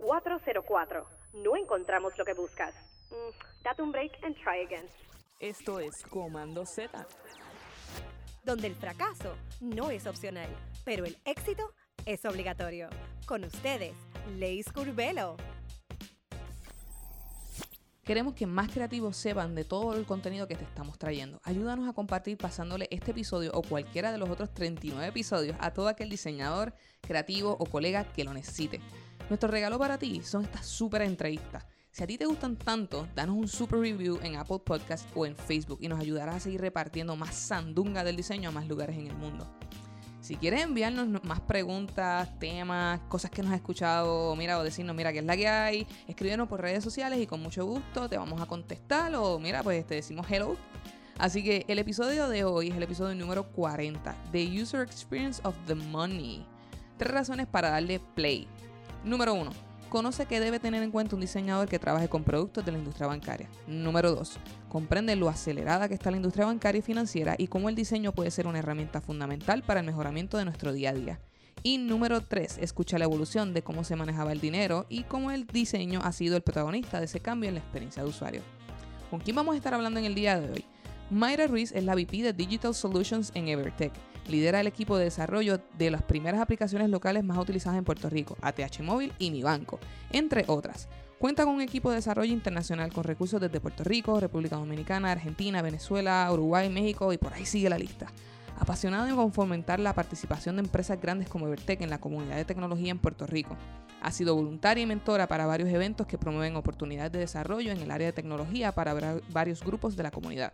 404. No encontramos lo que buscas. Mm, date un break and try again. Esto es Comando Z. donde el fracaso no es opcional, pero el éxito es obligatorio. Con ustedes, Leis Curvelo. Queremos que más creativos sepan de todo el contenido que te estamos trayendo. Ayúdanos a compartir pasándole este episodio o cualquiera de los otros 39 episodios a todo aquel diseñador, creativo o colega que lo necesite. Nuestro regalo para ti son estas súper entrevistas. Si a ti te gustan tanto, danos un super review en Apple Podcast o en Facebook y nos ayudarás a seguir repartiendo más sandunga del diseño a más lugares en el mundo. Si quieres enviarnos no- más preguntas, temas, cosas que nos has escuchado, mira, o decirnos, mira, qué es la que hay, escríbenos por redes sociales y con mucho gusto te vamos a contestar o mira, pues te decimos hello. Así que el episodio de hoy es el episodio número 40, The User Experience of the Money. Tres razones para darle play. Número 1. Conoce que debe tener en cuenta un diseñador que trabaje con productos de la industria bancaria. Número 2. Comprende lo acelerada que está la industria bancaria y financiera y cómo el diseño puede ser una herramienta fundamental para el mejoramiento de nuestro día a día. Y número 3. Escucha la evolución de cómo se manejaba el dinero y cómo el diseño ha sido el protagonista de ese cambio en la experiencia de usuario. ¿Con quién vamos a estar hablando en el día de hoy? Mayra Ruiz es la VP de Digital Solutions en Evertech. Lidera el equipo de desarrollo de las primeras aplicaciones locales más utilizadas en Puerto Rico, ATH Móvil y Mi Banco, entre otras. Cuenta con un equipo de desarrollo internacional con recursos desde Puerto Rico, República Dominicana, Argentina, Venezuela, Uruguay, México y por ahí sigue la lista. Apasionado en fomentar la participación de empresas grandes como Evertech en la comunidad de tecnología en Puerto Rico. Ha sido voluntaria y mentora para varios eventos que promueven oportunidades de desarrollo en el área de tecnología para varios grupos de la comunidad.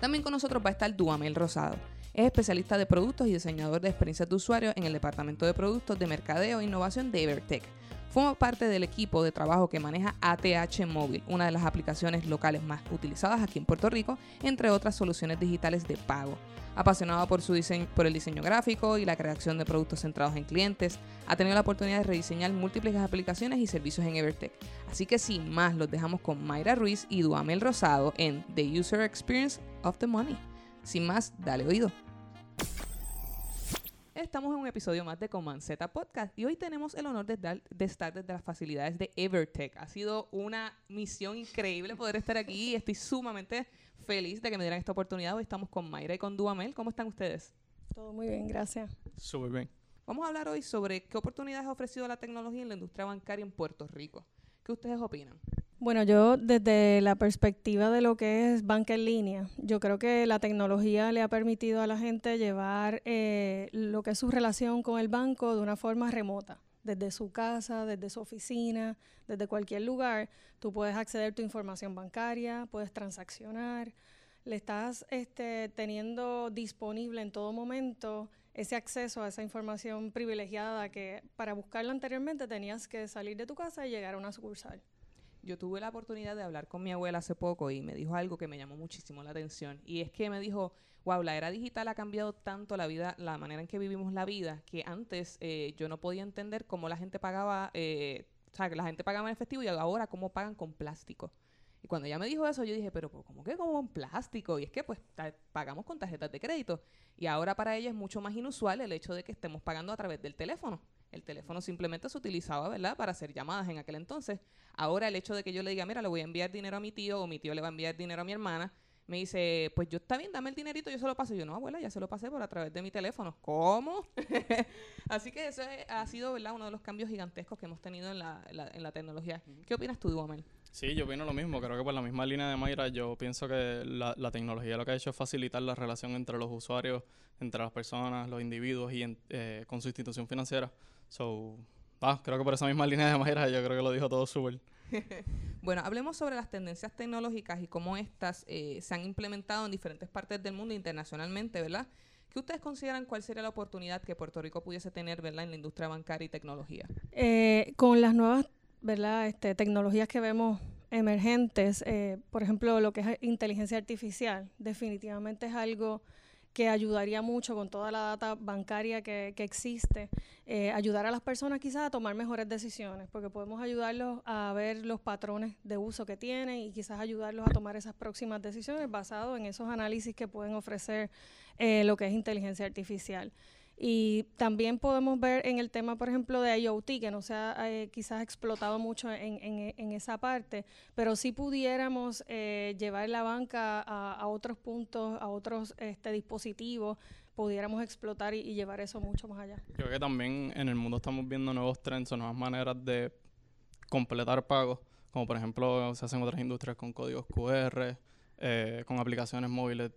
También con nosotros va a estar Duamel Rosado. Es especialista de productos y diseñador de experiencias de usuario en el Departamento de Productos de Mercadeo e Innovación de Evertech. Forma parte del equipo de trabajo que maneja ATH Móvil, una de las aplicaciones locales más utilizadas aquí en Puerto Rico, entre otras soluciones digitales de pago. Apasionado por, su diseño, por el diseño gráfico y la creación de productos centrados en clientes, ha tenido la oportunidad de rediseñar múltiples aplicaciones y servicios en Evertech. Así que sin más, los dejamos con Mayra Ruiz y Duamel Rosado en The User Experience of the Money. Sin más, dale oído. Estamos en un episodio más de Command Z Podcast y hoy tenemos el honor de, dar- de estar desde las facilidades de Evertech. Ha sido una misión increíble poder estar aquí y estoy sumamente feliz de que me dieran esta oportunidad. Hoy estamos con Mayra y con Duamel. ¿Cómo están ustedes? Todo muy bien, gracias. Súper bien. Vamos a hablar hoy sobre qué oportunidades ha ofrecido la tecnología en la industria bancaria en Puerto Rico. ¿Qué ustedes opinan? Bueno, yo desde la perspectiva de lo que es banca en línea, yo creo que la tecnología le ha permitido a la gente llevar eh, lo que es su relación con el banco de una forma remota. Desde su casa, desde su oficina, desde cualquier lugar, tú puedes acceder a tu información bancaria, puedes transaccionar, le estás este, teniendo disponible en todo momento ese acceso a esa información privilegiada que para buscarla anteriormente tenías que salir de tu casa y llegar a una sucursal. Yo tuve la oportunidad de hablar con mi abuela hace poco y me dijo algo que me llamó muchísimo la atención. Y es que me dijo, wow, la era digital ha cambiado tanto la vida, la manera en que vivimos la vida, que antes eh, yo no podía entender cómo la gente pagaba, eh, o sea, que la gente pagaba en efectivo y ahora cómo pagan con plástico. Y cuando ella me dijo eso, yo dije, pero ¿cómo que con plástico? Y es que pues pagamos con tarjetas de crédito. Y ahora para ella es mucho más inusual el hecho de que estemos pagando a través del teléfono. El teléfono simplemente se utilizaba, ¿verdad?, para hacer llamadas en aquel entonces. Ahora el hecho de que yo le diga, mira, le voy a enviar dinero a mi tío o mi tío le va a enviar dinero a mi hermana, me dice, pues yo está bien, dame el dinerito, yo se lo paso. Y yo, no, abuela, ya se lo pasé por a través de mi teléfono. ¿Cómo? Así que eso es- ha sido, ¿verdad?, uno de los cambios gigantescos que hemos tenido en la, en la, en la tecnología. ¿Qué opinas tú, Duamel? Sí, yo opino lo mismo. Creo que por la misma línea de Mayra, yo pienso que la, la tecnología lo que ha hecho es facilitar la relación entre los usuarios, entre las personas, los individuos y en- eh, con su institución financiera. So, ah, creo que por esa misma línea de Mayra, yo creo que lo dijo todo súper. Bueno, hablemos sobre las tendencias tecnológicas y cómo estas eh, se han implementado en diferentes partes del mundo internacionalmente, ¿verdad? ¿Qué ustedes consideran cuál sería la oportunidad que Puerto Rico pudiese tener, ¿verdad?, en la industria bancaria y tecnología. Eh, con las nuevas ¿verdad? Este, tecnologías que vemos emergentes, eh, por ejemplo, lo que es inteligencia artificial, definitivamente es algo que ayudaría mucho con toda la data bancaria que, que existe, eh, ayudar a las personas quizás a tomar mejores decisiones, porque podemos ayudarlos a ver los patrones de uso que tienen y quizás ayudarlos a tomar esas próximas decisiones basado en esos análisis que pueden ofrecer eh, lo que es inteligencia artificial. Y también podemos ver en el tema, por ejemplo, de IoT, que no se ha eh, quizás explotado mucho en, en, en, esa parte, pero sí pudiéramos eh, llevar la banca a, a, otros puntos, a otros este, dispositivos, pudiéramos explotar y, y, llevar eso mucho más allá. Creo que también en el mundo estamos viendo nuevos trends o nuevas maneras de completar pagos, como por ejemplo se hacen otras industrias con códigos QR, eh, con aplicaciones móviles.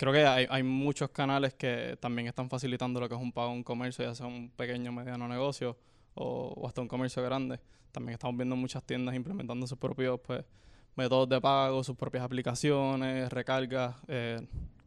Creo que hay, muchos canales que también están facilitando lo que es un pago en un comercio, ya sea un pequeño mediano negocio o, hasta un comercio grande. También estamos viendo muchas tiendas implementando sus propios pues, métodos de pago, sus propias aplicaciones, recargas. Eh,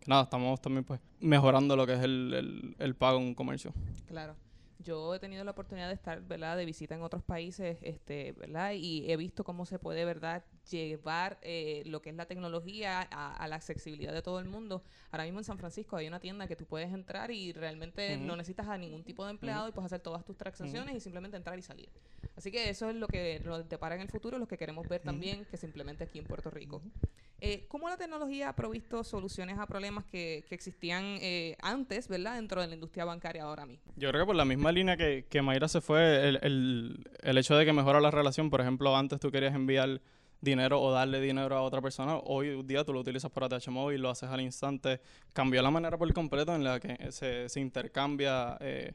nada, estamos también pues mejorando lo que es el, el, el pago en un comercio. Claro yo he tenido la oportunidad de estar, ¿verdad?, de visita en otros países, este, ¿verdad? Y he visto cómo se puede, ¿verdad?, llevar eh, lo que es la tecnología a, la accesibilidad de todo el mundo. Ahora mismo en San Francisco hay una tienda que tú puedes entrar y realmente no necesitas a ningún tipo de empleado y puedes hacer todas tus transacciones y simplemente entrar y salir. Así que eso es lo que nos depara en el futuro, lo que queremos ver también que se implemente aquí en Puerto Rico. Eh, ¿Cómo la tecnología ha provisto soluciones a problemas que, existían eh, antes, ¿verdad?, dentro de la industria bancaria ahora mismo. Yo creo que por la misma línea que, que Mayra se fue, el, el, el hecho de que mejora la relación, por ejemplo, antes tú querías enviar dinero o darle dinero a otra persona, hoy día tú lo utilizas por ATH móvil, lo haces al instante, cambió la manera por completo en la que se, se intercambia eh,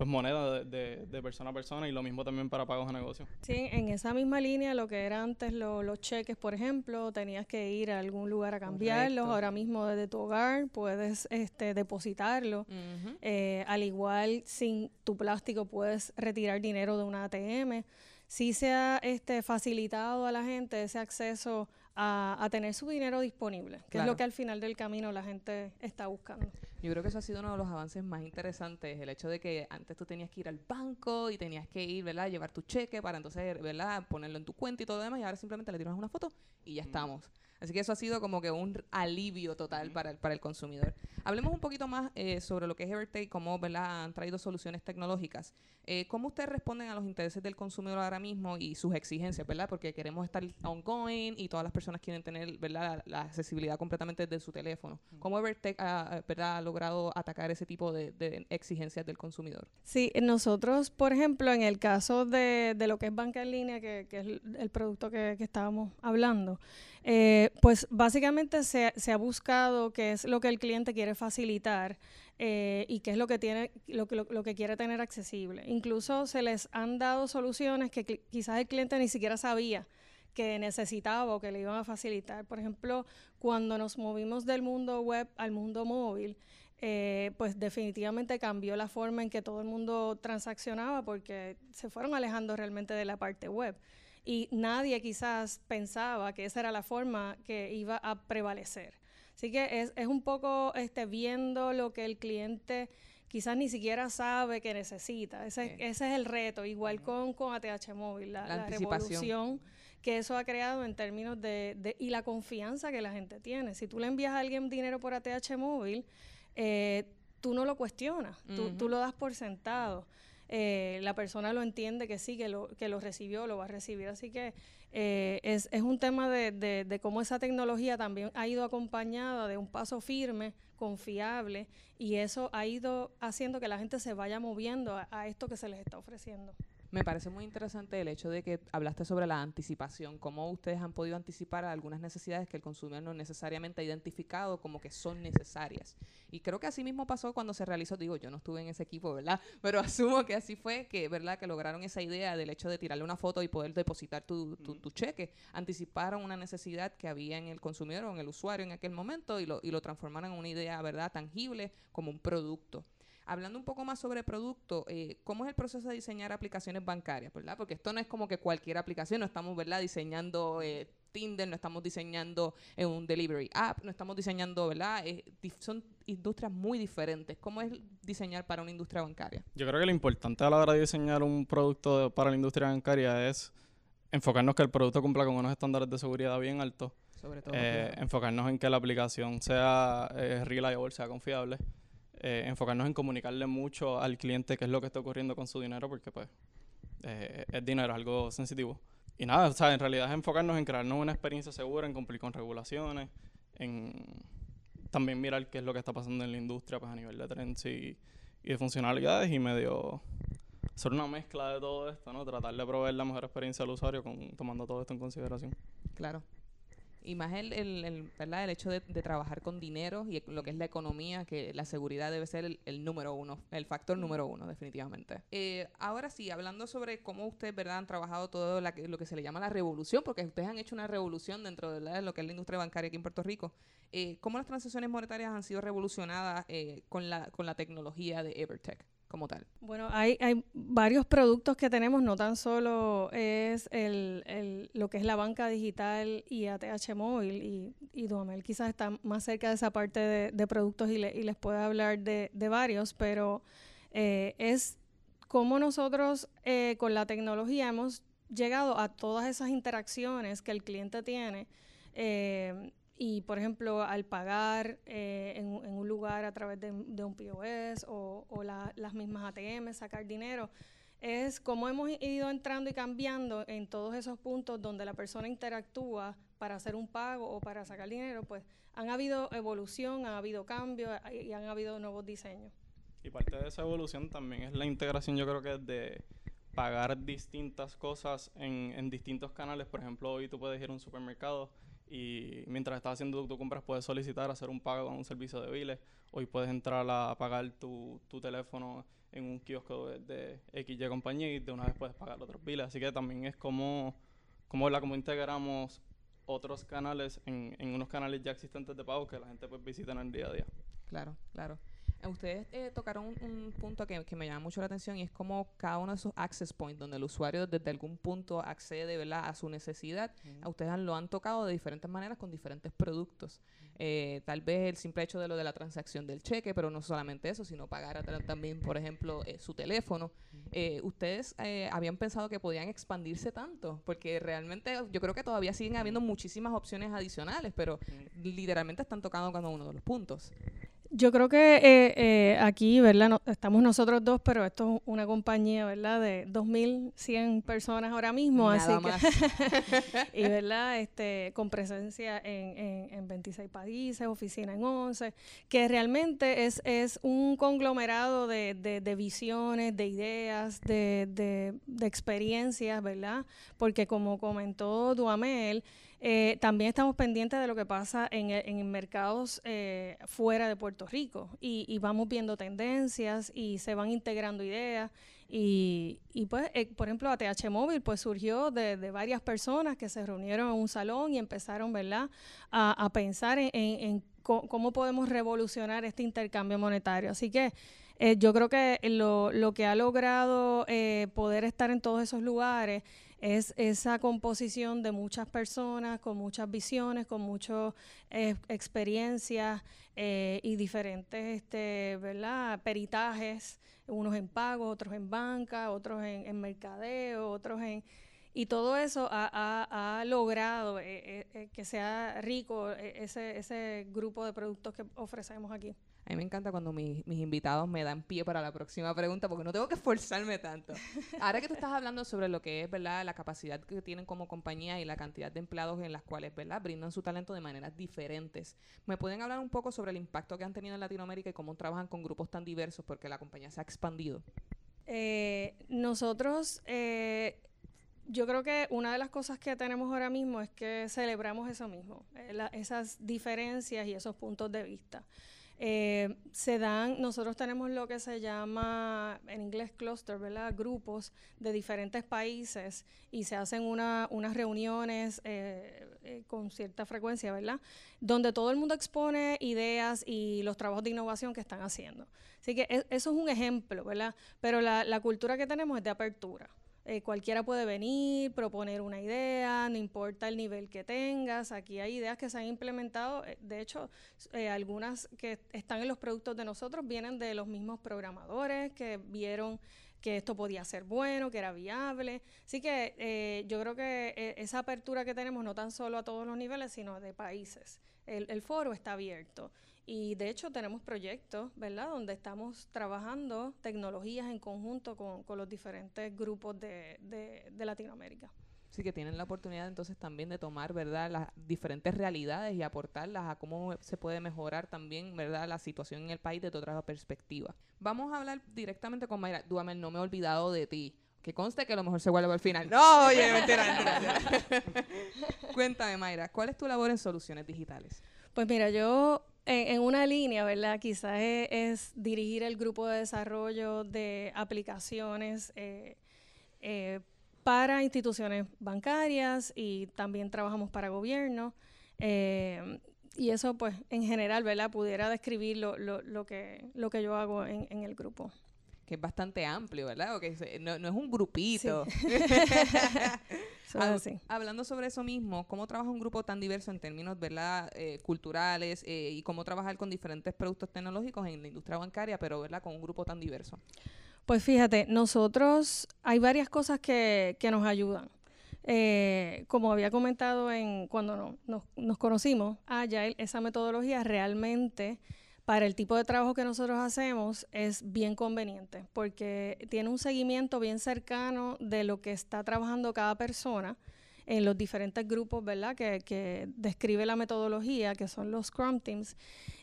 pues moneda de, de, persona a persona y lo mismo también para pagos de negocio. Sí, en esa misma línea, lo que era antes lo, los cheques, por ejemplo, tenías que ir a algún lugar a cambiarlos, ahora mismo desde tu hogar puedes este, depositarlo, uh -huh. eh, al igual sin tu plástico puedes retirar dinero de una ATM. Sí se ha este, facilitado a la gente ese acceso a, a tener su dinero disponible, que claro. es lo que al final del camino la gente está buscando. Yo creo que eso ha sido uno de los avances más interesantes, el hecho de que antes tú tenías que ir al banco y tenías que ir, ¿verdad?, llevar tu cheque para entonces, ¿verdad?, ponerlo en tu cuenta y todo lo demás, y ahora simplemente le tiras una foto y ya mm. estamos. Así que eso ha sido como que un alivio total para, el, para el consumidor. Hablemos un poquito más eh, sobre lo que es Evertech, cómo ¿verdad? han traído soluciones tecnológicas. Eh, ¿Cómo ustedes responden a los intereses del consumidor ahora mismo y sus exigencias, verdad? Porque queremos estar ongoing y todas las personas quieren tener, ¿verdad? La, la accesibilidad completamente desde su teléfono. ¿Cómo Evertech ha, ¿verdad? ha logrado atacar ese tipo de, de, exigencias del consumidor? Sí, nosotros, por ejemplo, en el caso de, de lo que es banca en línea, que, que es el, el producto que, que estábamos hablando, eh, pues básicamente se, ha buscado qué es lo que el cliente quiere facilitar eh, y qué es lo que tiene, lo, lo, lo, que quiere tener accesible. Incluso se les han dado soluciones que quizás el cliente ni siquiera sabía que necesitaba o que le iban a facilitar. Por ejemplo, cuando nos movimos del mundo web al mundo móvil, eh, pues definitivamente cambió la forma en que todo el mundo transaccionaba porque se fueron alejando realmente de la parte web y nadie quizás pensaba que esa era la forma que iba a prevalecer. Así que es, es un poco este, viendo lo que el cliente quizás ni siquiera sabe que necesita. Ese, sí. ese es el reto, igual con, con ATH Móvil, la, la, la revolución que eso ha creado en términos de, de, y la confianza que la gente tiene. Si tú le envías a alguien dinero por ATH Móvil, eh, tú no lo cuestionas, uh -huh. tú, tú, lo das por sentado eh, la persona lo entiende que sí, que lo, que lo recibió, lo va a recibir. Así que eh, es, es, un tema de, de, cómo esa tecnología también ha ido acompañada de un paso firme, confiable, y eso ha ido haciendo que la gente se vaya moviendo a esto que se les está ofreciendo. Me parece muy interesante el hecho de que hablaste sobre la anticipación, cómo ustedes han podido anticipar algunas necesidades que el consumidor no necesariamente ha identificado como que son necesarias. Y creo que así mismo pasó cuando se realizó, digo, yo no estuve en ese equipo, ¿verdad? Pero asumo que así fue, que, ¿verdad? Que lograron esa idea del hecho de tirarle una foto y poder depositar tu, tu, tu cheque. Anticiparon una necesidad que había en el consumidor o en el usuario en aquel momento y lo, y lo transformaron en una idea, ¿verdad? Tangible como un producto. Hablando un poco más sobre producto, eh, ¿cómo es el proceso de diseñar aplicaciones bancarias, verdad? Porque esto no es como que cualquier aplicación, no estamos, ¿verdad? Diseñando eh, Tinder, no estamos diseñando eh, un delivery app, no estamos diseñando, ¿verdad? Eh, son industrias muy diferentes. ¿Cómo es diseñar para una industria bancaria? Yo creo que lo importante a la hora de diseñar un producto de, para la industria bancaria es enfocarnos que el producto cumpla con unos estándares de seguridad bien altos. Sobre todo. Eh, enfocarnos en que la aplicación sea reliable, sea confiable eh, enfocarnos en comunicarle mucho al cliente qué es lo que está ocurriendo con su dinero, porque pues eh, es dinero, algo sensitivo. Y nada, o sea, en realidad es enfocarnos en crearnos una experiencia segura, en cumplir con regulaciones, en también mirar qué es lo que está pasando en la industria pues, a nivel de trends y, y de funcionalidades y medio hacer una mezcla de todo esto, ¿no? Tratar de proveer la mejor experiencia al usuario con, tomando todo esto en consideración. Claro. Y más el, el, el, ¿verdad? el hecho de, de, trabajar con dinero y lo que es la economía, que la seguridad debe ser el, el número uno, el factor número uno, definitivamente. Eh, ahora sí, hablando sobre cómo ustedes ¿verdad? han trabajado todo la, lo que se le llama la revolución, porque ustedes han hecho una revolución dentro de lo que es la industria bancaria aquí en Puerto Rico. Eh, ¿Cómo las transacciones monetarias han sido revolucionadas eh, con, la, con la tecnología de Evertech? Como tal? Bueno, hay, hay varios productos que tenemos, no tan solo es el, el, lo que es la banca digital y ATH móvil, y, y Duamel quizás está más cerca de esa parte de, de productos y, le, y, les puede hablar de, varios, pero eh, es cómo nosotros eh, con la tecnología hemos llegado a todas esas interacciones que el cliente tiene. Eh, y, por ejemplo, al pagar eh, en, en, un lugar a través de, de un POS o, o la, las mismas ATM, sacar dinero, es como hemos ido entrando y cambiando en todos esos puntos donde la persona interactúa para hacer un pago o para sacar dinero, pues han habido evolución, ha habido cambios y han habido nuevos diseños. Y parte de esa evolución también es la integración, yo creo que de pagar distintas cosas en, en distintos canales. Por ejemplo, hoy tú puedes ir a un supermercado y mientras estás haciendo tu compras puedes solicitar hacer un pago con un servicio de biles. Hoy puedes entrar a pagar tu, tu teléfono en un kiosco de, de XY compañía y de una vez puedes pagar otros biles. Así que también es como, como, la, como integramos otros canales en, en unos canales ya existentes de pago que la gente pues visita en el día a día. Claro, claro. Ustedes eh, tocaron un, un punto que, que, me llama mucho la atención y es como cada uno de esos access points donde el usuario desde algún punto accede ¿verdad? a su necesidad, uh -huh. a ustedes lo han tocado de diferentes maneras con diferentes productos. Uh -huh. eh, tal vez el simple hecho de lo de la transacción del cheque, pero no solamente eso, sino pagar también, por ejemplo, eh, su teléfono. Uh -huh. ¿Ustedes eh, habían pensado que podían expandirse tanto? Porque realmente yo creo que todavía siguen habiendo muchísimas opciones adicionales, pero literalmente están tocando cada uno de los puntos. Yo creo que eh, eh, aquí, ¿verdad? No, estamos nosotros dos, pero esto es una compañía, ¿verdad? De 2.100 personas ahora mismo, Nada así más. que... y, ¿verdad? Este, con presencia en, en, en, 26 países, oficina en 11, que realmente es, es un conglomerado de, de, de visiones, de ideas, de, de, experiencias, ¿verdad? Porque como comentó Duamel, eh, también estamos pendientes de lo que pasa en, en mercados eh, fuera de Puerto Rico y, y, vamos viendo tendencias y se van integrando ideas. Y, y pues, eh, por ejemplo, ATH Móvil pues surgió de, varias personas que se reunieron en un salón y empezaron, ¿verdad?, a, pensar en, en, en cómo podemos revolucionar este intercambio monetario. Así que eh, yo creo que lo, lo, que ha logrado poder estar en todos esos lugares es esa composición de muchas personas con muchas visiones, con muchas eh, experiencias eh, y diferentes este, ¿verdad? peritajes, unos en pago, otros en banca, otros en, mercadeo, otros en... Y todo eso ha, ha, logrado eh, que sea rico ese, ese grupo de productos que ofrecemos aquí. A mí me encanta cuando mis, mis, invitados me dan pie para la próxima pregunta porque no tengo que esforzarme tanto. Ahora que tú estás hablando sobre lo que es, ¿verdad?, la capacidad que tienen como compañía y la cantidad de empleados en las cuales, ¿verdad?, brindan su talento de maneras diferentes. ¿Me pueden hablar un poco sobre el impacto que han tenido en Latinoamérica y cómo trabajan con grupos tan diversos porque la compañía se ha expandido? Eh, nosotros... Eh, yo creo que una de las cosas que tenemos ahora mismo es que celebramos eso mismo, eh, la, esas diferencias y esos puntos de vista. Eh, se dan, nosotros tenemos lo que se llama en inglés cluster, ¿verdad? Grupos de diferentes países y se hacen una, unas reuniones eh, eh, con cierta frecuencia, ¿verdad? Donde todo el mundo expone ideas y los trabajos de innovación que están haciendo. Así que es, eso es un ejemplo, ¿verdad? Pero la, la cultura que tenemos es de apertura. Eh, cualquiera puede venir, proponer una idea, no importa el nivel que tengas. Aquí hay ideas que se han implementado, eh, de hecho, eh, algunas que están en los productos de nosotros vienen de los mismos programadores que vieron que esto podía ser bueno, que era viable. Así que eh, yo creo que eh, esa apertura que tenemos, no tan solo a todos los niveles, sino de países. El, el foro está abierto. Y de hecho tenemos proyectos, ¿verdad?, donde estamos trabajando tecnologías en conjunto con, con los diferentes grupos de, de, de Latinoamérica. Sí, que tienen la oportunidad entonces también de tomar, ¿verdad?, las diferentes realidades y aportarlas a cómo se puede mejorar también, ¿verdad?, la situación en el país desde otra perspectiva. Vamos a hablar directamente con Mayra. Duamel, no me he olvidado de ti. Que conste que a lo mejor se vuelve al final. No, oye, mentira, mentira. Cuéntame, Mayra, ¿cuál es tu labor en soluciones digitales? Pues mira, yo en, una línea, ¿verdad? Quizás es, dirigir el grupo de desarrollo de aplicaciones eh, eh, para instituciones bancarias y también trabajamos para gobierno. Eh, y eso, pues, en general, ¿verdad? Pudiera describir lo, lo, lo que, lo que yo hago en, en el grupo que es bastante amplio, ¿verdad? O que no, no, es un grupito. Hablando sobre eso mismo, ¿cómo trabaja un grupo tan diverso en términos, ¿verdad? Eh, culturales eh, y cómo trabajar con diferentes productos tecnológicos en la industria bancaria, pero, ¿verdad? Con un grupo tan diverso. Pues fíjate, nosotros hay varias cosas que, que nos ayudan. Eh, como había comentado en cuando nos, nos conocimos, Agile, esa metodología realmente para el tipo de trabajo que nosotros hacemos es bien conveniente porque tiene un seguimiento bien cercano de lo que está trabajando cada persona en los diferentes grupos, ¿verdad? Que, que describe la metodología, que son los Scrum Teams.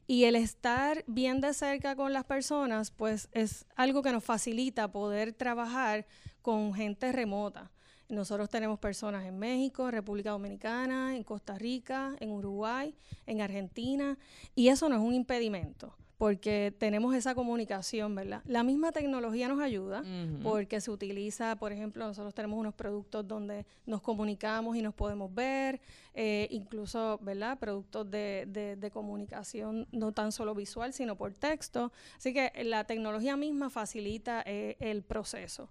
Y el estar bien de cerca con las personas, pues es algo que nos facilita poder trabajar con gente remota. Nosotros tenemos personas en México, República Dominicana, en Costa Rica, en Uruguay, en Argentina, y eso no es un impedimento porque tenemos esa comunicación, ¿verdad? La misma tecnología nos ayuda porque se utiliza, por ejemplo, nosotros tenemos unos productos donde nos comunicamos y nos podemos ver, eh, incluso, ¿verdad? Productos de, de, comunicación no tan solo visual, sino por texto. Así que la tecnología misma facilita eh, el proceso.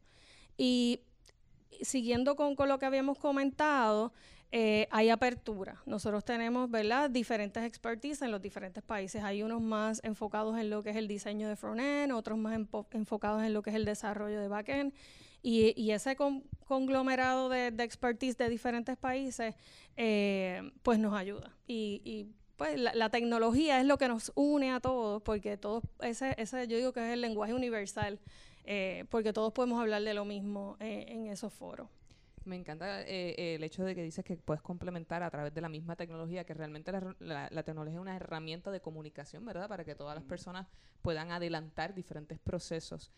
Y siguiendo con, lo que habíamos comentado, eh, hay apertura. Nosotros tenemos, ¿verdad?, diferentes expertise en los diferentes países. Hay unos más enfocados en lo que es el diseño de front-end, otros más enfocados en lo que es el desarrollo de back-end. Y, ese conglomerado de, expertise de diferentes países, eh, pues nos ayuda. Y, pues la, tecnología es lo que nos une a todos, porque todos, ese, ese yo digo que es el lenguaje universal eh, porque todos podemos hablar de lo mismo eh, en esos foros. Me encanta eh, el hecho de que dices que puedes complementar a través de la misma tecnología, que realmente la, tecnología es una herramienta de comunicación, ¿verdad? Para que todas las personas puedan adelantar diferentes procesos.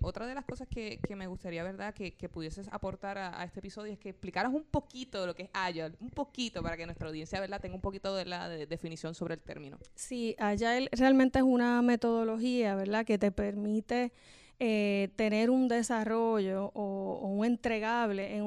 otra de las cosas que, me gustaría, ¿verdad?, que, pudieses aportar a, este episodio es que explicaras un poquito de lo que es Agile, un poquito para que nuestra audiencia, ¿verdad?, tenga un poquito de la definición sobre el término. Sí, Agile realmente es una metodología, ¿verdad?, que te permite eh, tener un desarrollo o, un entregable en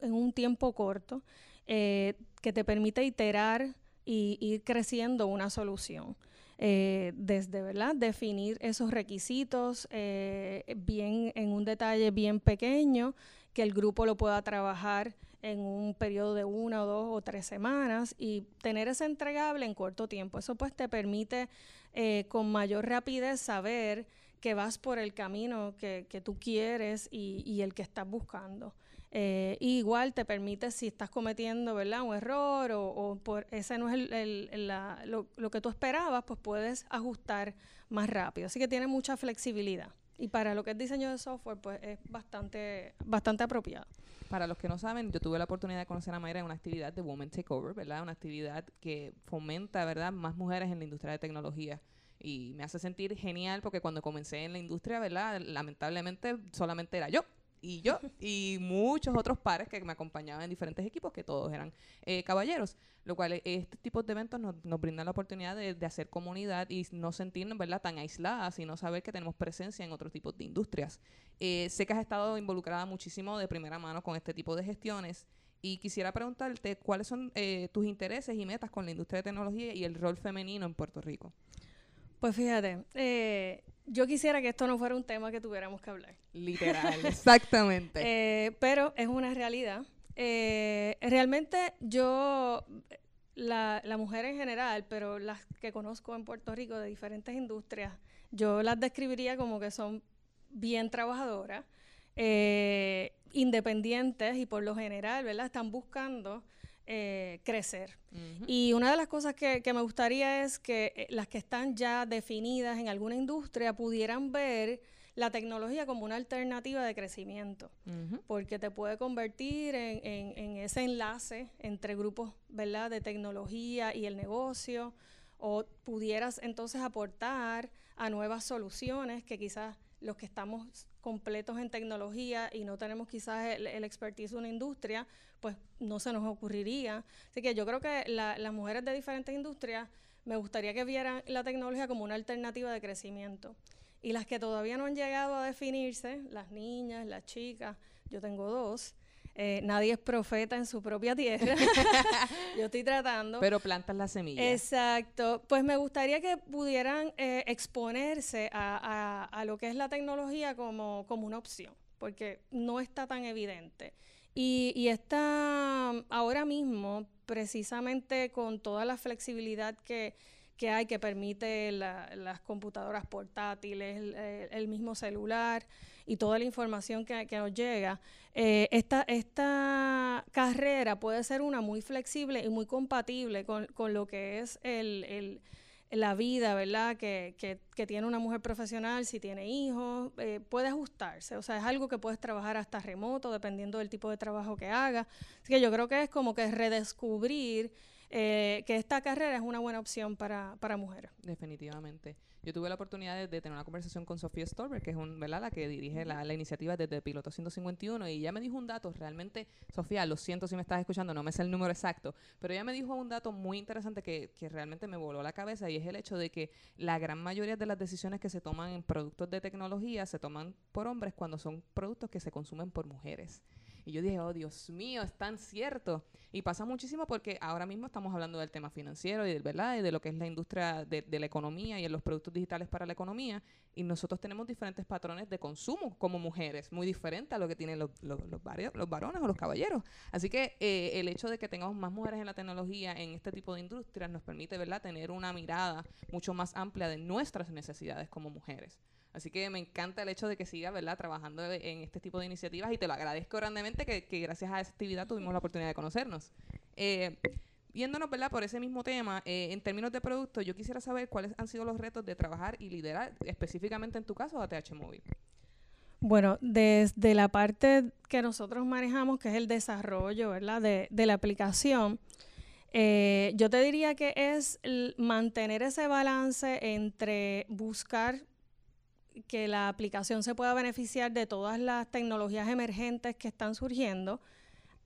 un, tiempo corto eh, que te permite iterar y ir creciendo una solución. Eh, desde ¿verdad? definir esos requisitos bien en un detalle bien pequeño, que el grupo lo pueda trabajar en un periodo de una o dos o tres semanas y tener ese entregable en corto tiempo. Eso pues te permite con mayor rapidez saber que vas por el camino que, que tú quieres y, y, el que estás buscando. Eh, igual te permite, si estás cometiendo ¿verdad? un error o, o por ese no es el, el, la, lo, lo, que tú esperabas, pues puedes ajustar más rápido. Así que tiene mucha flexibilidad. Y para lo que es diseño de software, pues es bastante, bastante apropiado. Para los que no saben, yo tuve la oportunidad de conocer a Mayra en una actividad de Women Takeover, ¿verdad? Una actividad que fomenta, ¿verdad?, más mujeres en la industria de tecnología y me hace sentir genial porque cuando comencé en la industria, ¿verdad? Lamentablemente solamente era yo y yo y muchos otros pares que me acompañaban en diferentes equipos que todos eran eh, caballeros, lo cual este tipo de eventos nos, nos brindan la oportunidad de, de, hacer comunidad y no sentirnos ¿verdad? tan aisladas, sino saber que tenemos presencia en otros tipos de industrias. Eh, sé que has estado involucrada muchísimo de primera mano con este tipo de gestiones y quisiera preguntarte cuáles son eh, tus intereses y metas con la industria de tecnología y el rol femenino en Puerto Rico. Pues fíjate, eh, yo quisiera que esto no fuera un tema que tuviéramos que hablar. Literal, exactamente. Eh, pero es una realidad. Eh, realmente yo, la, la, mujer en general, pero las que conozco en Puerto Rico de diferentes industrias, yo las describiría como que son bien trabajadoras, independientes y por lo general, ¿verdad? Están buscando eh, crecer. Y una de las cosas que, me gustaría es que eh, las que están ya definidas en alguna industria pudieran ver la tecnología como una alternativa de crecimiento, porque te puede convertir en, ese enlace entre grupos ¿verdad? de tecnología y el negocio, o pudieras entonces aportar a nuevas soluciones que quizás los que estamos completos en tecnología y no tenemos quizás el, expertise de una industria, pues no se nos ocurriría. Así que yo creo que las mujeres de diferentes industrias me gustaría que vieran la tecnología como una alternativa de crecimiento. Y las que todavía no han llegado a definirse, las niñas, las chicas, yo tengo dos, eh, nadie es profeta en su propia tierra. Yo estoy tratando. Pero plantas la semilla. Exacto. Pues me gustaría que pudieran eh, exponerse a, a, lo que es la tecnología como, como una opción, porque no está tan evidente. Y, y está ahora mismo, precisamente con toda la flexibilidad que, que hay que permite las computadoras portátiles, el, mismo celular y toda la información que, nos llega. Eh, esta, esta carrera puede ser una muy flexible y muy compatible con, lo que es el, la vida, ¿verdad? Que, que, tiene una mujer profesional, si tiene hijos, eh, puede ajustarse. O sea, es algo que puedes trabajar hasta remoto, dependiendo del tipo de trabajo que haga. Así que yo creo que es como que redescubrir eh, que esta carrera es una buena opción para, para mujeres. Definitivamente. Yo tuve la oportunidad de, tener una conversación con Sofía Stolberg, que es un, ¿verdad? la que dirige la, iniciativa desde Piloto 151, y ella me dijo un dato, realmente, Sofía, lo siento si me estás escuchando, no me sé el número exacto, pero ella me dijo un dato muy interesante que, que realmente me voló la cabeza, y es el hecho de que la gran mayoría de las decisiones que se toman en productos de tecnología se toman por hombres cuando son productos que se consumen por mujeres. Y yo dije, oh Dios mío, es tan cierto. Y pasa muchísimo porque ahora mismo estamos hablando del tema financiero y de, ¿verdad? Y de lo que es la industria de, la economía y en los productos digitales para la economía. Y nosotros tenemos diferentes patrones de consumo como mujeres, muy diferentes a lo que tienen los, los, los, varones o los caballeros. Así que eh, el hecho de que tengamos más mujeres en la tecnología, en este tipo de industrias, nos permite, ¿verdad?, tener una mirada mucho más amplia de nuestras necesidades como mujeres. Así que me encanta el hecho de que siga, ¿verdad?, trabajando en este tipo de iniciativas y te lo agradezco grandemente que, gracias a esa actividad tuvimos la oportunidad de conocernos. Eh, viéndonos, ¿verdad?, por ese mismo tema, eh, en términos de producto, yo quisiera saber cuáles han sido los retos de trabajar y liderar, específicamente en tu caso, ATH Móvil. Bueno, desde la parte que nosotros manejamos, que es el desarrollo, ¿verdad?, de, la aplicación, eh, yo te diría que es mantener ese balance entre buscar que la aplicación se pueda beneficiar de todas las tecnologías emergentes que están surgiendo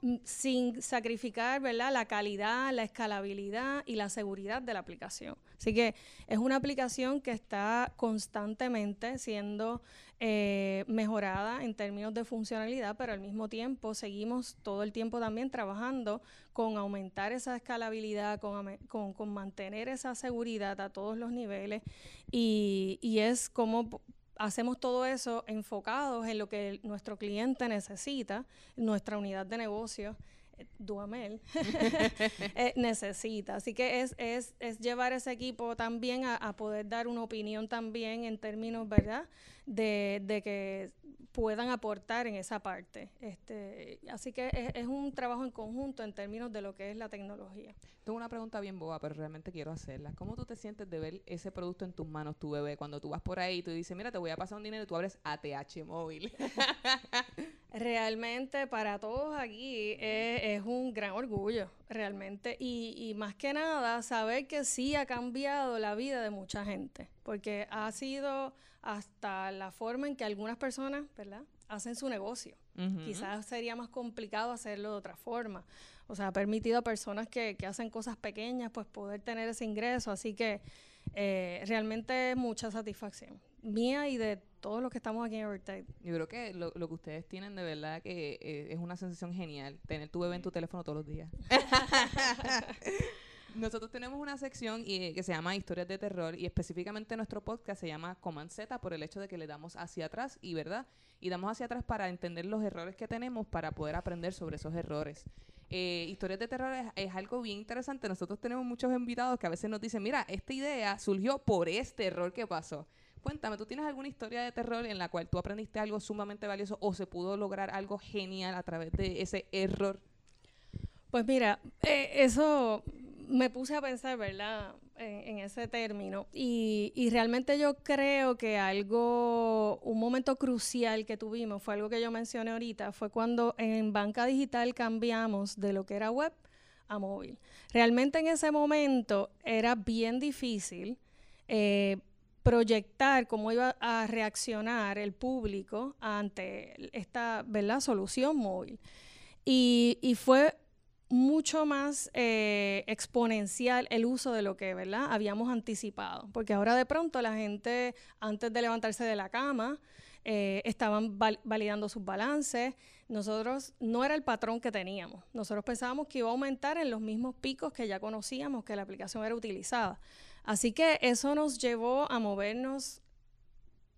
mm, sin sacrificar ¿verdad? la calidad, la escalabilidad y la seguridad de la aplicación. Así que es una aplicación que está constantemente siendo eh, mejorada en términos de funcionalidad, pero al mismo tiempo seguimos todo el tiempo también trabajando con aumentar esa escalabilidad, con, con, mantener esa seguridad a todos los niveles y, y es como hacemos todo eso enfocados en lo que nuestro cliente necesita, nuestra unidad de negocio, Duamel, eh, necesita. Así que es, es, es, llevar ese equipo también a, a, poder dar una opinión también en términos, ¿verdad?, de, de que puedan aportar en esa parte. Este, así que es, es, un trabajo en conjunto en términos de lo que es la tecnología. Tengo una pregunta bien boba, pero realmente quiero hacerla. ¿Cómo tú te sientes de ver ese producto en tus manos, tu bebé? Cuando tú vas por ahí y tú dices, mira, te voy a pasar un dinero y tú abres ATH móvil. realmente para todos aquí es, es, un gran orgullo, realmente. Y, y más que nada, saber que sí ha cambiado la vida de mucha gente, porque ha sido hasta la forma en que algunas personas, ¿verdad? Hacen su negocio. Quizás sería más complicado hacerlo de otra forma. O sea, ha permitido a personas que, que hacen cosas pequeñas, pues poder tener ese ingreso. Así que eh, realmente mucha satisfacción mía y de todos los que estamos aquí en Evertech. Yo creo que lo, lo, que ustedes tienen de verdad que eh, es una sensación genial, tener tu bebé en tu teléfono todos los días. Nosotros tenemos una sección y, que se llama Historias de Terror y específicamente nuestro podcast se llama Command Z por el hecho de que le damos hacia atrás y verdad y damos hacia atrás para entender los errores que tenemos para poder aprender sobre esos errores. Eh, historias de terror es, algo bien interesante. Nosotros tenemos muchos invitados que a veces nos dicen, mira, esta idea surgió por este error que pasó. Cuéntame, ¿tú tienes alguna historia de terror en la cual tú aprendiste algo sumamente valioso o se pudo lograr algo genial a través de ese error? Pues mira, eh, eso me puse a pensar, ¿verdad? en, ese término. Y, y, realmente yo creo que algo, un momento crucial que tuvimos, fue algo que yo mencioné ahorita, fue cuando en banca digital cambiamos de lo que era web a móvil. Realmente en ese momento era bien difícil eh, proyectar cómo iba a reaccionar el público ante esta ¿verdad? solución móvil. Y, fue mucho más eh, exponencial el uso de lo que ¿verdad? habíamos anticipado, porque ahora de pronto la gente antes de levantarse de la cama eh, estaban validando sus balances, nosotros no era el patrón que teníamos, nosotros pensábamos que iba a aumentar en los mismos picos que ya conocíamos que la aplicación era utilizada. Así que eso nos llevó a movernos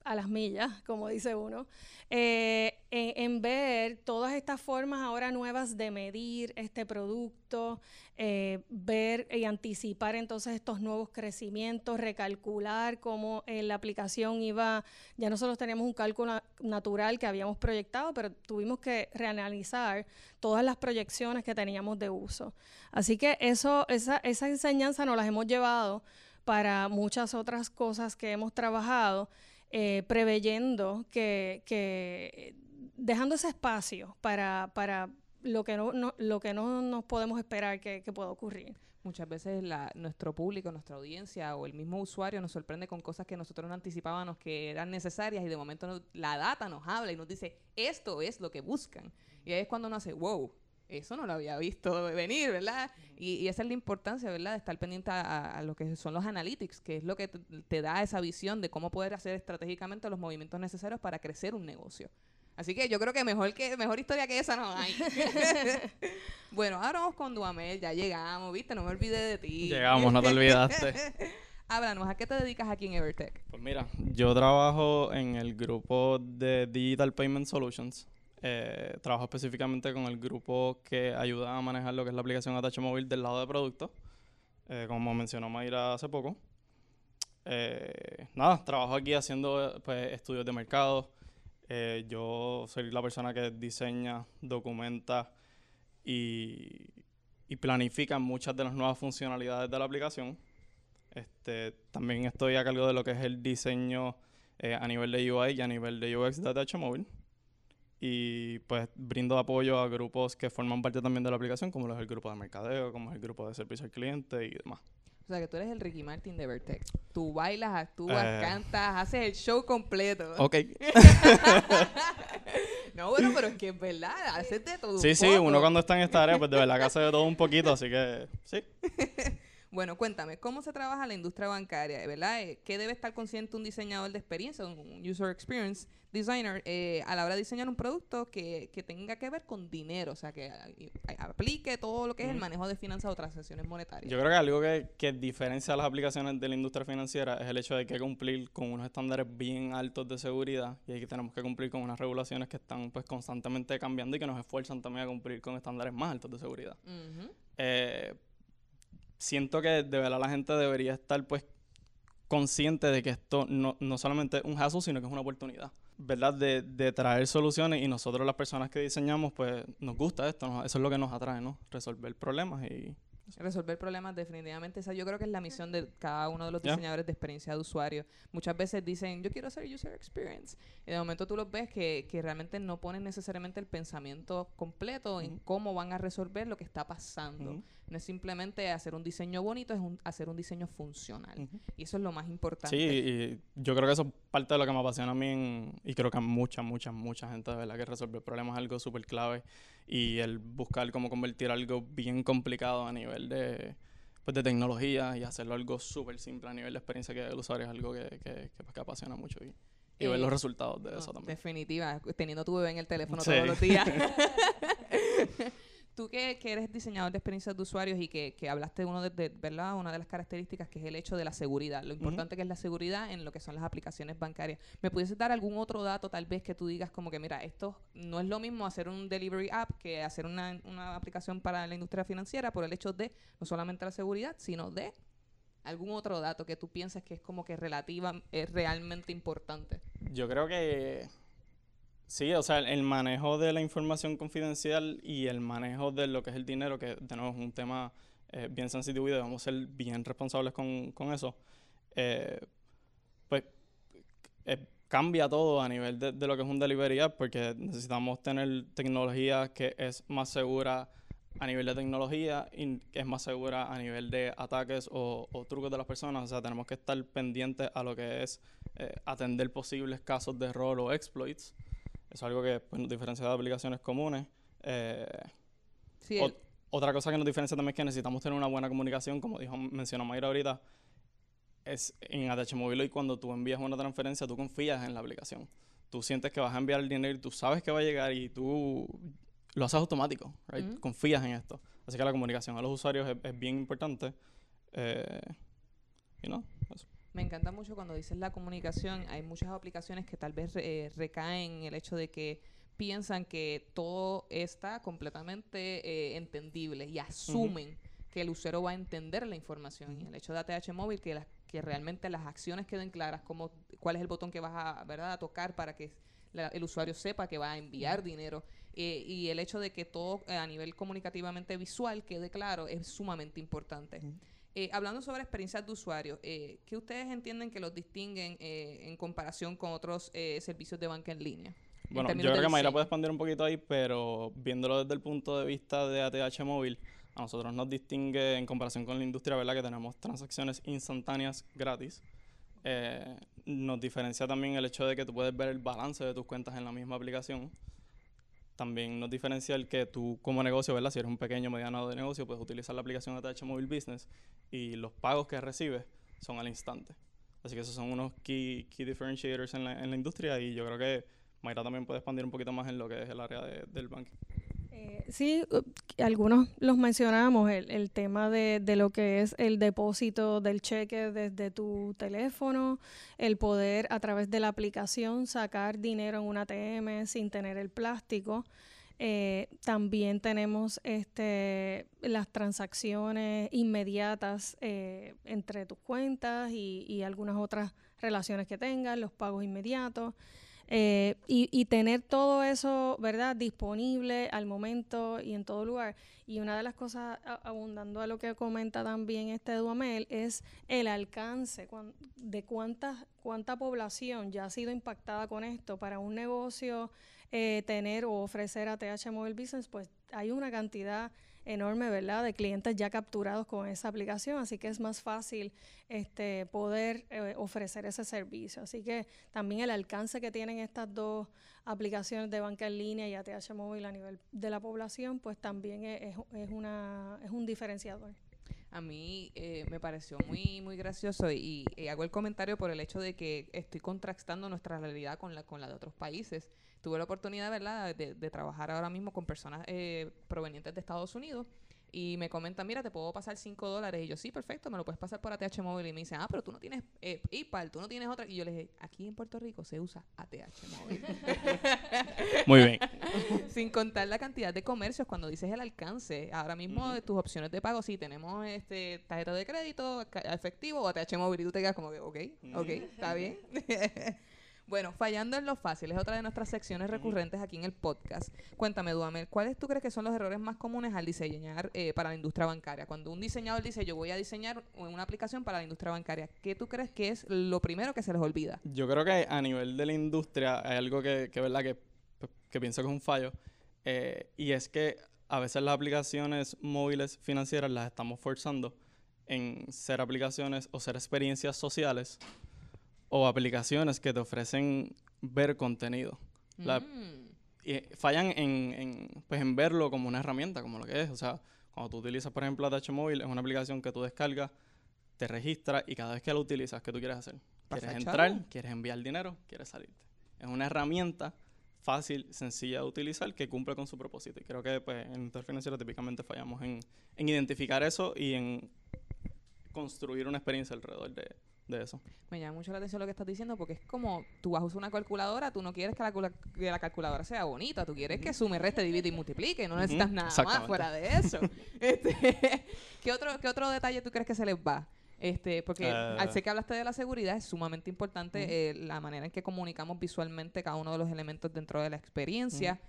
a las millas, como dice uno, eh, en, ver todas estas formas ahora nuevas de medir este producto, eh, ver y anticipar entonces estos nuevos crecimientos, recalcular cómo eh, la aplicación iba, ya nosotros teníamos un cálculo natural que habíamos proyectado, pero tuvimos que reanalizar todas las proyecciones que teníamos de uso. Así que eso, esa, esa enseñanza nos las hemos llevado para muchas otras cosas que hemos trabajado eh, preveyendo que, que, dejando ese espacio para, para lo que no, lo que no nos podemos esperar que, pueda ocurrir. Muchas veces nuestro público, nuestra audiencia o el mismo usuario nos sorprende con cosas que nosotros no anticipábamos que eran necesarias y de momento la data nos habla y nos dice, esto es lo que buscan. Y ahí es cuando uno hace, wow, eso no lo había visto venir, ¿verdad? y, esa es la importancia, ¿verdad? De estar pendiente a, lo que son los analytics, que es lo que te, da esa visión de cómo poder hacer estratégicamente los movimientos necesarios para crecer un negocio. Así que yo creo que mejor que mejor historia que esa no hay. bueno, ahora vamos con Duamel, ya llegamos, ¿viste? No me olvidé de ti. Llegamos, no te olvidaste. Háblanos, ¿a qué te dedicas aquí en Evertech? Pues mira, yo trabajo en el grupo de Digital Payment Solutions. Eh, trabajo específicamente con el grupo que ayuda a manejar lo que es la aplicación ATH Móvil del lado de producto, eh, como mencionó Mayra hace poco. Eh, nada, trabajo aquí haciendo pues, estudios de mercado. yo soy la persona que diseña, documenta y, y, planifica muchas de las nuevas funcionalidades de la aplicación. Este, también estoy a cargo de lo que es el diseño a nivel de UI y a nivel de UX de ATH Móvil y pues brindo apoyo a grupos que forman parte también de la aplicación, como es el grupo de mercadeo, como es el grupo de servicio al cliente y demás. O sea, que tú eres el Ricky Martin de Vertex. Tú bailas, actúas, eh. cantas, haces el show completo. Ok. no, bueno, pero es que es verdad, haces de todo Sí, sí, uno cuando está en esta área, pues de verdad que hace de todo un poquito, así que sí. Bueno, cuéntame, ¿cómo se trabaja la industria bancaria? ¿Verdad? Eh, ¿Qué debe estar consciente un diseñador de experiencia, un user experience designer, eh, a la hora de diseñar un producto que, tenga que ver con dinero? O sea, que aplique todo lo que es el manejo de finanzas o transacciones monetarias. Yo creo que algo que, que diferencia las aplicaciones de la industria financiera es el hecho de que hay que cumplir con unos estándares bien altos de seguridad y que tenemos que cumplir con unas regulaciones que están pues constantemente cambiando y que nos esfuerzan también a cumplir con estándares más altos de seguridad siento que de verdad la gente debería estar pues consciente de que esto no, no solamente es un hassle, sino que es una oportunidad, ¿verdad? De, de, traer soluciones y nosotros las personas que diseñamos pues nos gusta esto, eso es lo que nos atrae, ¿no? Resolver problemas y Resolver problemas definitivamente. Esa yo creo que es la misión de cada uno de los diseñadores de experiencia de usuario. Muchas veces dicen, yo quiero hacer user experience. Y de momento tú los ves que, que realmente no ponen necesariamente el pensamiento completo en cómo van a resolver lo que está pasando. No es simplemente hacer un diseño bonito, es hacer un diseño funcional. Y eso es lo más importante. Sí, y yo creo que eso es parte de lo que me apasiona a mí y creo que a mucha, mucha, mucha gente, de verdad, que resolver problemas es algo súper clave y el buscar cómo convertir algo bien complicado a nivel de, pues, de tecnología y hacerlo algo súper simple a nivel de experiencia que el usuario es algo que, que, pues, apasiona mucho y, y ver los eh, resultados de eso también. Definitiva, teniendo tu bebé en el teléfono todos los días. tú que, eres diseñador de experiencias de usuarios y que, hablaste de uno de, ¿verdad? Una de las características que es el hecho de la seguridad, lo importante que es la seguridad en lo que son las aplicaciones bancarias. ¿Me pudieses dar algún otro dato tal vez que tú digas como que, mira, esto no es lo mismo hacer un delivery app que hacer una, una aplicación para la industria financiera por el hecho de no solamente la seguridad, sino de algún otro dato que tú piensas que es como que relativa, es realmente importante? Yo creo que Sí, o sea, el manejo de la información confidencial y el manejo de lo que es el dinero, que de nuevo es un tema eh, bien sensitivo y debemos ser bien responsables con, con eso, eh, pues eh, cambia todo a nivel de, de, lo que es un delivery app porque necesitamos tener tecnología que es más segura a nivel de tecnología y que es más segura a nivel de ataques o, o trucos de las personas. O sea, tenemos que estar pendientes a lo que es eh, atender posibles casos de error o exploits. Eso es algo que pues, nos diferencia de aplicaciones comunes. Eh, Sí, o- el- otra cosa que nos diferencia también es que necesitamos tener una buena comunicación, como dijo, mencionó Mayra ahorita, es en ATH Móvil y cuando tú envías una transferencia, tú confías en la aplicación. Tú sientes que vas a enviar el dinero y tú sabes que va a llegar y tú lo haces automático, right? Ujú. Confías en esto. Así que la comunicación a los usuarios es, es bien importante. Eh, y no, eso. Me encanta mucho cuando dices la comunicación. Hay muchas aplicaciones que tal vez eh, recaen en el hecho de que piensan que todo está completamente eh, entendible y asumen que el usuario va a entender la información. Y el hecho de ATH móvil, que, las- que realmente las acciones queden claras, como cuál es el botón que vas a, ¿verdad? a tocar para que la- el usuario sepa que va a enviar dinero. eh, y el hecho de que todo eh, a nivel comunicativamente visual quede claro es sumamente importante. Eh, hablando sobre experiencias de usuario, eh, ¿qué ustedes entienden que los distinguen eh, en comparación con otros eh, servicios de banca en línea? En Bueno, yo creo que Mayra puede expandir un poquito ahí, pero viéndolo desde el punto de vista de ATH móvil, a nosotros nos distingue en comparación con la industria, ¿verdad? Que tenemos transacciones instantáneas gratis. Eh, nos diferencia también el hecho de que tú puedes ver el balance de tus cuentas en la misma aplicación. También nos diferencia el que tú como negocio, ¿verdad? Si eres un pequeño mediano de negocio, puedes utilizar la aplicación ATH Móvil Business y los pagos que recibes son al instante. Así que esos son unos key, key differentiators en la, en la industria y yo creo que Mayra también puede expandir un poquito más en lo que es el área de- del banco. Eh, sí, algunos los mencionamos, el, el tema de, de lo que es el depósito del cheque desde tu teléfono, el poder a través de la aplicación sacar dinero en un ATM sin tener el plástico. Eh, también tenemos este, las transacciones inmediatas eh, entre tus cuentas y, y algunas otras relaciones que tengas, los pagos inmediatos. Eh, y, y tener todo eso, ¿verdad?, disponible al momento y en todo lugar. Y una de las cosas, a- abundando a lo que comenta también este Duamel, es el alcance cuan- de cuánta, cuánta población ya ha sido impactada con esto. Para un negocio eh, tener o ofrecer ATH Mobile Business, pues hay una cantidad enorme, ¿verdad?, de clientes ya capturados con esa aplicación, así que es más fácil este, poder eh, ofrecer ese servicio. Así que también el alcance que tienen estas dos aplicaciones de banca en línea y ATH móvil a nivel de la población, pues también es, es- es una, es un diferenciador. A mí eh, me pareció muy muy gracioso y, y hago el comentario por el hecho de que estoy contrastando nuestra realidad con la con la de otros países. Tuve la oportunidad, ¿verdad?, de, de trabajar ahora mismo con personas eh, provenientes de Estados Unidos y me comentan, mira, te puedo pasar 5 dólares. Y yo, sí, perfecto, me lo puedes pasar por ATH móvil. Y me dicen, ah, pero tú no tienes eh, PayPal, tú no tienes otra. Y yo les dije, aquí en Puerto Rico se usa ATH móvil. Muy bien. Sin contar la cantidad de comercios cuando dices el alcance. Ahora mismo eh, tus opciones de pago, sí, tenemos este tarjeta de crédito, efectivo o ATH móvil y tú te quedas como que, ok, ok, está bien. bueno, fallando en lo fácil, es otra de nuestras secciones recurrentes aquí en el podcast. Cuéntame, Duamel, ¿cuáles tú crees que son los errores más comunes al diseñar eh, para la industria bancaria? Cuando un diseñador dice, yo voy a diseñar una aplicación para la industria bancaria, ¿qué tú crees que es lo primero que se les olvida? Yo creo que a nivel de la industria hay algo que, que verdad que, pues, que pienso que es un fallo. eh, y es que a veces las aplicaciones móviles financieras las estamos forzando en ser aplicaciones o ser experiencias sociales o aplicaciones que te ofrecen ver contenido. La- Mm. y eh, fallan en, en, pues en verlo como una herramienta, como lo que es. O sea, cuando tú utilizas, por ejemplo, ATH Móvil, es una aplicación que tú descargas, te registras y cada vez que la utilizas, ¿qué tú quieres hacer? ¿Quieres entrar? ¿Quieres enviar dinero? ¿Quieres salirte? Es una herramienta fácil, sencilla de utilizar, que cumple con su propósito. Y creo que pues, en el sector financiero típicamente fallamos en, en identificar eso y en construir una experiencia alrededor de, de eso. Me llama mucho la atención lo que estás diciendo porque es como tú vas a usar una calculadora, tú no quieres que la, cula- que la calculadora sea bonita, tú quieres que sume, reste, divide y multiplique, no necesitas nada más fuera de eso. Este, ¿qué, otro, ¿Qué otro detalle tú crees que se les va? Este, porque Eh. al ser que hablaste de la seguridad es sumamente importante eh, la manera en que comunicamos visualmente cada uno de los elementos dentro de la experiencia.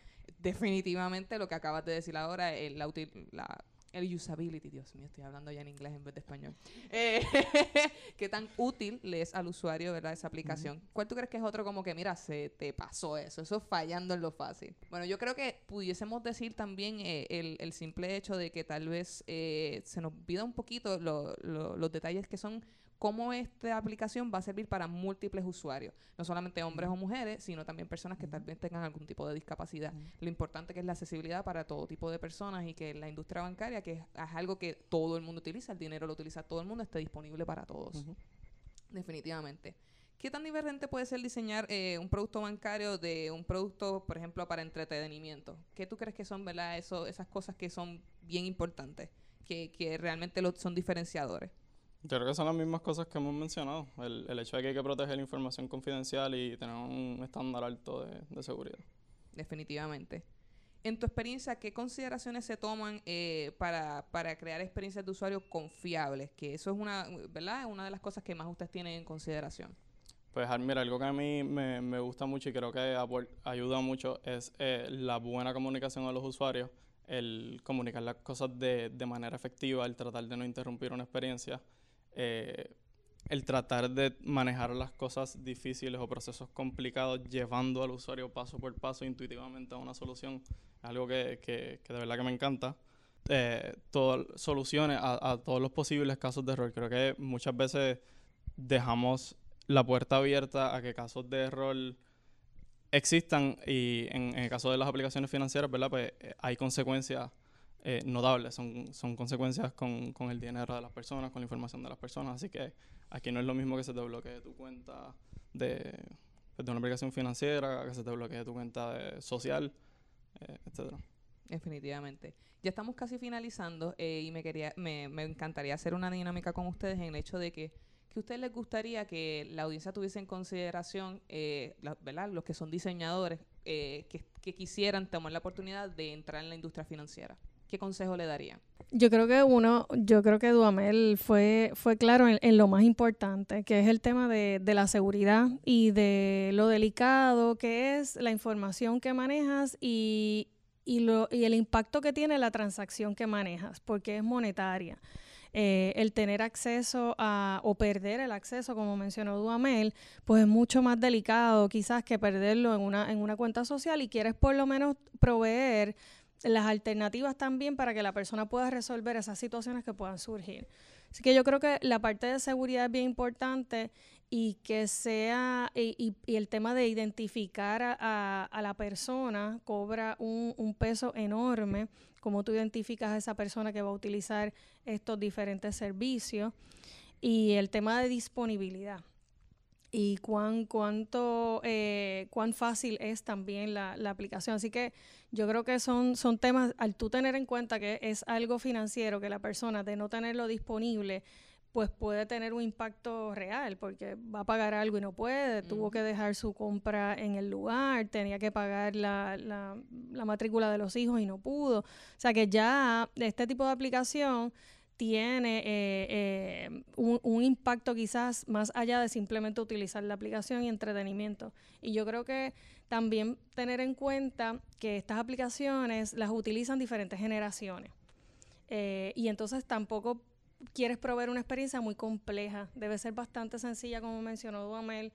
Definitivamente lo que acabas de decir ahora, eh, la, util- la el usability, Dios mío, estoy hablando ya en inglés en vez de español. Eh, ¿Qué tan útil le es al usuario, verdad, esa aplicación? ¿Cuál tú crees que es otro como que, mira, se te pasó eso, eso fallando en lo fácil? Bueno, yo creo que pudiésemos decir también eh, el, el, simple hecho de que tal vez eh, se nos pida un poquito los detalles que son cómo esta aplicación va a servir para múltiples usuarios, no solamente hombres o mujeres, sino también personas que tal vez tengan algún tipo de discapacidad. Lo importante que es la accesibilidad para todo tipo de personas y que la industria bancaria, que es, algo que todo el mundo utiliza, el dinero lo utiliza todo el mundo, esté disponible para todos. Definitivamente. ¿Qué tan diferente puede ser diseñar eh, un producto bancario de un producto, por ejemplo, para entretenimiento? ¿Qué tú crees que son, verdad, Eso, esas cosas que son bien importantes, que, que realmente lo, son diferenciadores? Yo creo que son las mismas cosas que hemos mencionado. El, el hecho de que hay que proteger la información confidencial y tener un estándar alto de, de seguridad. Definitivamente. En tu experiencia, ¿qué consideraciones se toman eh, para, para, crear experiencias de usuario confiables? Que eso es una, ¿verdad? una de las cosas que más ustedes tienen en consideración. Pues mira, algo que a mí me, me gusta mucho y creo que ayuda mucho es eh, la buena comunicación a los usuarios, el comunicar las cosas de, de manera efectiva, el tratar de no interrumpir una experiencia eh, el tratar de manejar las cosas difíciles o procesos complicados llevando al usuario paso por paso intuitivamente a una solución es algo que, que, de verdad que me encanta. Eh, soluciones a, todos los posibles casos de error. Creo que muchas veces dejamos la puerta abierta a que casos de error existan y en, en el caso de las aplicaciones financieras, ¿verdad? Pues eh, hay consecuencias eh, notables, son, son consecuencias con, con, el dinero de las personas, con la información de las personas. Así que aquí no es lo mismo que se te bloquee tu cuenta de, pues, de una aplicación financiera, que se te bloquee tu cuenta de social, eh, etcétera. Definitivamente. Ya estamos casi finalizando eh, y me quería, me, me, encantaría hacer una dinámica con ustedes en el hecho de que, que a ustedes les gustaría que la audiencia tuviese en consideración, eh, ¿verdad? Los que son diseñadores eh, que, que quisieran tomar la oportunidad de entrar en la industria financiera. ¿Qué consejo le daría? Yo creo que uno, yo creo que Duamel fue, fue claro en, lo más importante, que es el tema de, de, la seguridad y de lo delicado que es la información que manejas y, y, lo, y el impacto que tiene la transacción que manejas, porque es monetaria. Eh, el tener acceso a, o perder el acceso, como mencionó Duamel, pues es mucho más delicado quizás que perderlo en una, en una cuenta social y quieres por lo menos proveer las alternativas también para que la persona pueda resolver esas situaciones que puedan surgir. Así que yo creo que la parte de seguridad es bien importante y que sea, y, el tema de identificar a, la persona cobra un, un, peso enorme, como tú identificas a esa persona que va a utilizar estos diferentes servicios, y el tema de disponibilidad y cuán, cuánto, eh, cuán fácil es también la, la, aplicación. Así que yo creo que son, son temas, al tú tener en cuenta que es algo financiero, que la persona de no tenerlo disponible, pues puede tener un impacto real, porque va a pagar algo y no puede, tuvo que dejar su compra en el lugar, tenía que pagar la, la, la matrícula de los hijos y no pudo. O sea que ya este tipo de aplicación tiene eh, eh, un, impacto quizás más allá de simplemente utilizar la aplicación y entretenimiento. Y yo creo que también tener en cuenta que estas aplicaciones las utilizan diferentes generaciones. Eh, y entonces tampoco quieres proveer una experiencia muy compleja. Debe ser bastante sencilla, como mencionó Duamel,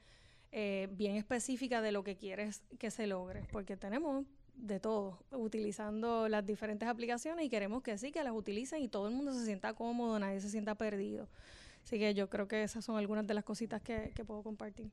bien específica de lo que quieres que se logre, porque tenemos de todo, utilizando las diferentes aplicaciones y queremos que sí, que las utilicen y todo el mundo se sienta cómodo, nadie se sienta perdido. Así que yo creo que esas son algunas de las cositas que, que puedo compartir.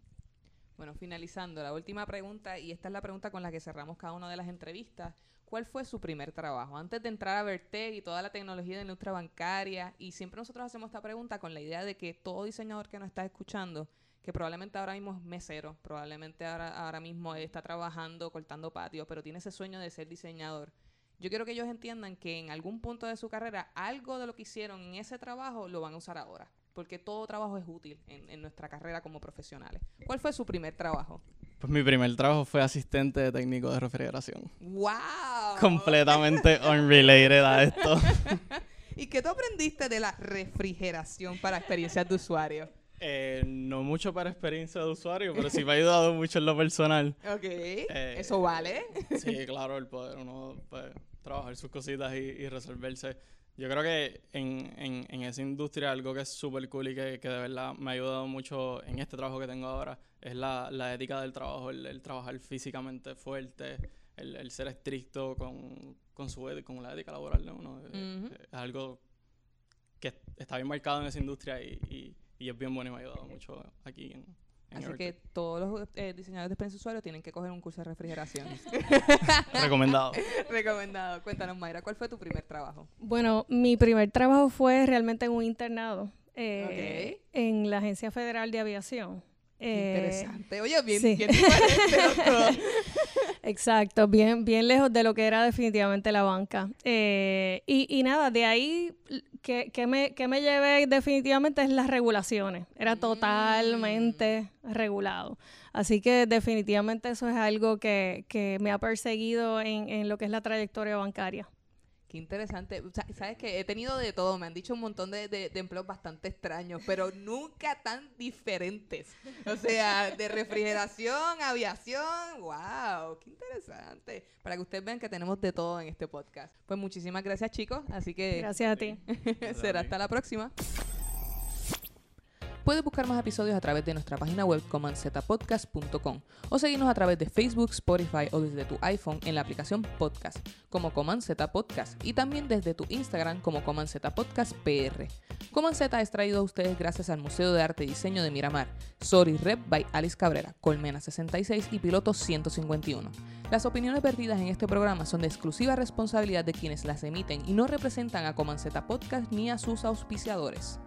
Bueno, finalizando, la última pregunta, y esta es la pregunta con la que cerramos cada una de las entrevistas. ¿Cuál fue su primer trabajo? Antes de entrar a Vertec y toda la tecnología de la industria bancaria, y siempre nosotros hacemos esta pregunta con la idea de que todo diseñador que nos está escuchando que probablemente ahora mismo es mesero, probablemente ahora, ahora mismo está trabajando cortando patios, pero tiene ese sueño de ser diseñador. Yo quiero que ellos entiendan que en algún punto de su carrera, algo de lo que hicieron en ese trabajo lo van a usar ahora, porque todo trabajo es útil en, en nuestra carrera como profesionales. ¿Cuál fue su primer trabajo? Pues mi primer trabajo fue asistente de técnico de refrigeración. ¡Wow! Completamente unrelated a esto. ¿Y qué tú aprendiste de la refrigeración para experiencias de usuario? Eh, no mucho para experiencia de usuario, pero sí me ha ayudado mucho en lo personal. Ok, eh, eso vale. sí, claro, el poder uno pues, trabajar sus cositas y, y resolverse. Yo creo que en, en, en esa industria algo que es súper cool y que, que, de verdad me ha ayudado mucho en este trabajo que tengo ahora es la, la ética del trabajo, el, el trabajar físicamente fuerte, el, el, ser estricto con, con, su, con la ética laboral de uno. Uh -huh. Es algo que está bien marcado en esa industria y, y, y es bien bueno y me ha ayudado mucho aquí en, Así que todos los eh, diseñadores de experiencia usuario tienen que coger un curso de refrigeración. Recomendado. Recomendado. Cuéntanos, Mayra, ¿cuál fue tu primer trabajo? Bueno, mi primer trabajo fue realmente en un internado eh, okay. en la Agencia Federal de Aviación. Eh, Interesante. Oye, bien, sí. bien diferente, Exacto, bien, bien lejos de lo que era definitivamente la banca. Eh, y, y, nada, de ahí que, que, me, que me llevé definitivamente es las regulaciones. Era totalmente mm. regulado. Así que definitivamente eso es algo que, que me ha perseguido en, en lo que es la trayectoria bancaria. Qué interesante. O sea, Sabes que he tenido de todo. Me han dicho un montón de, de, de, empleos bastante extraños, pero nunca tan diferentes. O sea, de refrigeración, aviación. ¡Wow! Qué interesante. Para que ustedes vean que tenemos de todo en este podcast. Pues muchísimas gracias, chicos. Así que. Gracias a ti. será hasta la próxima. Puedes buscar más episodios a través de nuestra página web comanzetapodcast.com o seguirnos a través de Facebook, Spotify o desde tu iPhone en la aplicación Podcast como Coman Z Podcast y también desde tu Instagram como Coman Z Podcast PR. Coman Z es traído a ustedes gracias al Museo de Arte y Diseño de Miramar, Sorry Rep by Alice Cabrera, Colmena 66 y Piloto 151. Las opiniones vertidas en este programa son de exclusiva responsabilidad de quienes las emiten y no representan a Coman Z Podcast ni a sus auspiciadores.